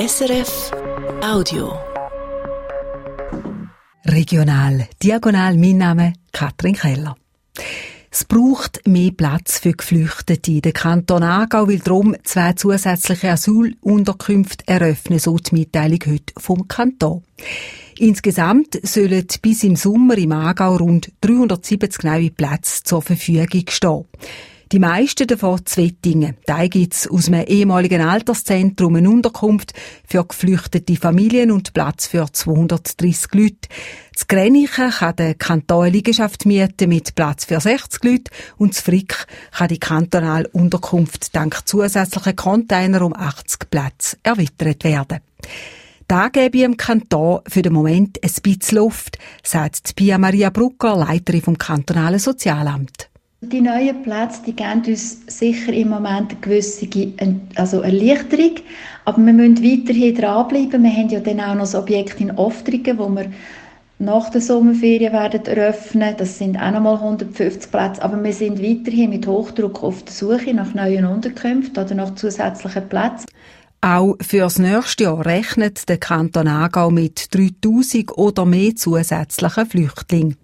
SRF Audio. Regional, diagonal, mein Name Katrin Keller. Es braucht mehr Platz für Geflüchtete in den Kanton Aargau, weil darum zwei zusätzliche Asylunterkünfte eröffnen, so die Mitteilung heute vom Kanton. Insgesamt sollen bis im Sommer im Aargau rund 370 neue Plätze zur Verfügung stehen. Die meisten davon Zwettingen. Da gibt's aus einem ehemaligen Alterszentrum eine Unterkunft für geflüchtete Familien und Platz für 230 Leute. Das Grenichen kann der Kanton eine Liegenschaft mieten mit Platz für 60 Leute und das Frick kann die kantonale Unterkunft dank zusätzlicher Container um 80 Plätze erweitert werden. Da gebe ich im Kanton für den Moment ein bisschen Luft, sagt Pia Maria Brucker, Leiterin vom kantonalen Sozialamt. Die neuen Plätze die geben uns sicher im Moment eine gewisse also Erleichterung, aber wir müssen weiterhin dranbleiben. Wir haben ja dann auch noch das Objekt in Oftringen, wo wir nach der Sommerferien werden eröffnen. Das sind auch nochmal 150 Plätze, aber wir sind weiterhin mit Hochdruck auf der Suche nach neuen Unterkünften oder nach zusätzlichen Plätzen. Auch fürs nächste Jahr rechnet der Kanton Aargau mit 3000 oder mehr zusätzlichen Flüchtlingen.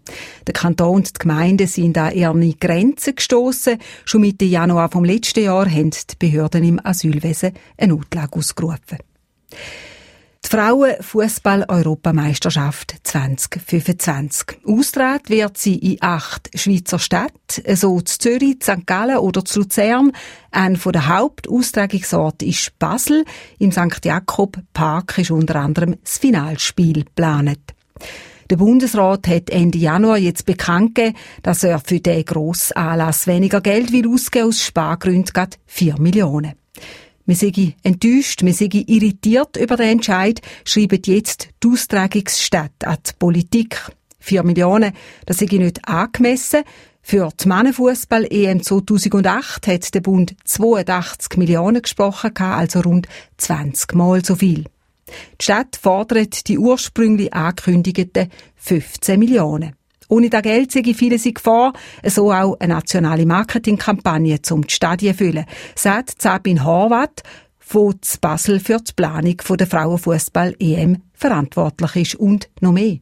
Der Kanton und die Gemeinden sind an ihre Grenzen gestoßen. Schon Mitte Januar vom letzten Jahr haben die Behörden im Asylwesen eine Notlage ausgerufen. Die Frauenfußball-Europameisterschaft 2025. Austragen wird sie in acht Schweizer Städten, so zu Zürich, St. Gallen oder zu Luzern. Ein der Hauptaustragungsorte ist Basel. Im St. Jakob Park ist unter anderem das Finalspiel geplant. Der Bundesrat hat Ende Januar jetzt bekannt gegeben, dass er für den grossen Anlass weniger Geld will ausgeben aus Spargründen gerade 4 Millionen. Wir sind enttäuscht, wir sind irritiert über den Entscheid, schreiben jetzt die Austragungsstätte an die Politik. Vier Millionen, das sei nicht angemessen. Für die Mannenfußball-EM 2008 hat der Bund 82 Millionen gesprochen, also rund 20 Mal so viel. Die Stadt fordert die ursprünglich angekündigten 15 Millionen. Ohne das Geld sehe viele sich vor, so auch eine nationale Marketingkampagne zum die Stadien füllen, sagt Sabine Horvath, zu Basel für die Planung der Frauenfußball-EM verantwortlich ist und noch mehr.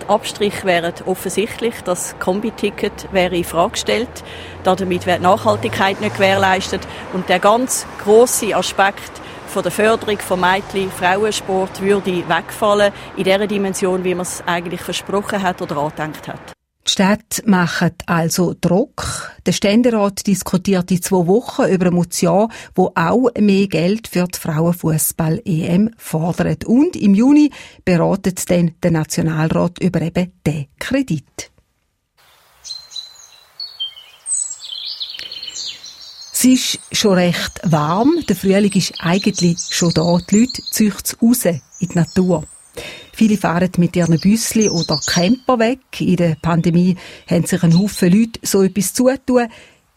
Die Abstriche wären offensichtlich, das Kombi-Ticket wäre in Frage gestellt. Damit wird Nachhaltigkeit nicht gewährleistet und der ganz große Aspekt von der Förderung von Mädchen, Frauensport würde wegfallen in der Dimension, wie man es eigentlich versprochen hat oder angedenkt hat. Die Städte machen also Druck. Der Ständerat diskutiert in zwei Wochen über eine Motion, wo auch mehr Geld für die Frauenfußball-EM fordert. Und im Juni beratet dann der Nationalrat über eben den Kredit. Es ist schon recht warm. Der Frühling ist eigentlich schon da. Die Leute ziehen raus in die Natur. Viele fahren mit ihren Büssli oder Camper weg. In der Pandemie haben sich ein Haufen Leute so etwas zutun.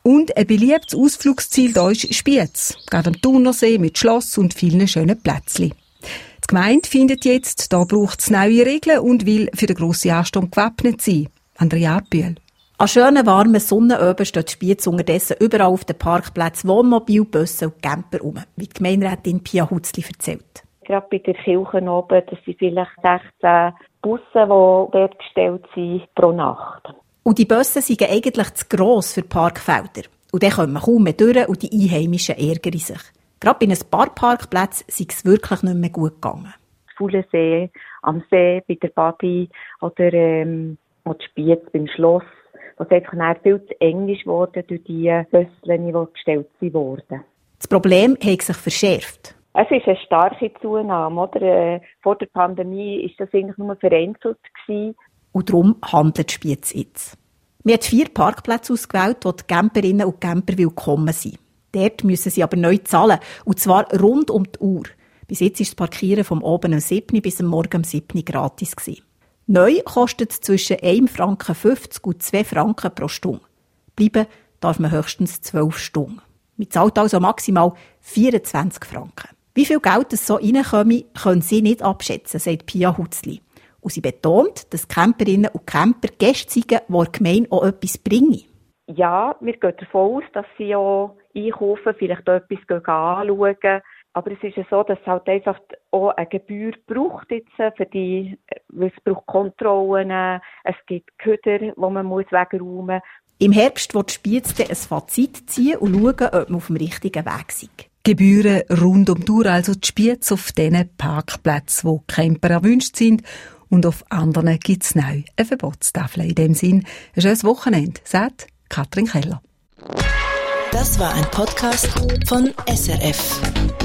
Und ein beliebtes Ausflugsziel da ist Spiez. Gerade am Thunersee mit Schloss und vielen schönen Plätzchen. Die Gemeinde findet jetzt, da braucht es neue Regeln und will für den grossen Ansturm gewappnet sein. Andrea Bühl. An schönen, warmen Sonnenöben steht Spiez unterdessen überall auf den Parkplätzen Wohnmobil, Busse und Camper rum, wie die Gemeinderätin Pia Hutzli erzählt. Gerade bei der Kirche oben, das sind vielleicht 16 Busse, die dort gestellt sind pro Nacht. Und die Busse sind eigentlich zu gross für Parkfelder. Und dann kommen kaum mehr durch und die Einheimischen ärgern sich. Gerade bei ein paar Parkplätzen sei es wirklich nicht mehr gut gegangen. Fuhlensee, am See, bei der Badi oder ähm, die Spiez beim Schloss was einfach viel zu eng ist worden durch die Bösseln, die gestellt wurden. Das Problem hat sich verschärft. Es ist eine starke Zunahme. Oder? Äh, vor der Pandemie war das eigentlich nur vereinzelt. Gewesen. Und darum handelt Spiez jetzt. Wir haben vier Parkplätze ausgewählt, wo die Camperinnen und Camper willkommen sind. Dort müssen sie aber neu zahlen. Und zwar rund um die Uhr. Bis jetzt war das Parkieren vom oben am 7. bis am Morgen am 7. gratis. Gewesen. Neu kostet es zwischen 1 Franken 50 und 2 Franken pro Stunde. Bleiben darf man höchstens 12 Stunden. Man zahlt also maximal 24 Franken. Wie viel Geld es so reinkomme, können Sie nicht abschätzen, sagt Pia Hutzli. Und sie betont, dass Camperinnen und Camper Gäste sind, die der Gemeinde auch etwas bringen. Ja, wir gehen davon aus, dass sie auch einkaufen, vielleicht auch etwas anschauen, Aber es ist ja so, dass es halt einfach auch eine Gebühr braucht jetzt äh, für die, äh, weil es braucht Kontrollen, es gibt Köder, die man muss wegräumen Im Herbst wird Spiez ein Fazit ziehen und schauen, ob man auf dem richtigen Weg ist. Gebühren rund um die Uhr, also die Spiez auf diesen Parkplätzen, wo Camper erwünscht sind und auf anderen gibt es neu eine Verbotstafel. In dem Sinn, ein schönes Wochenende, sagt Katrin Keller. Das war ein Podcast von SRF.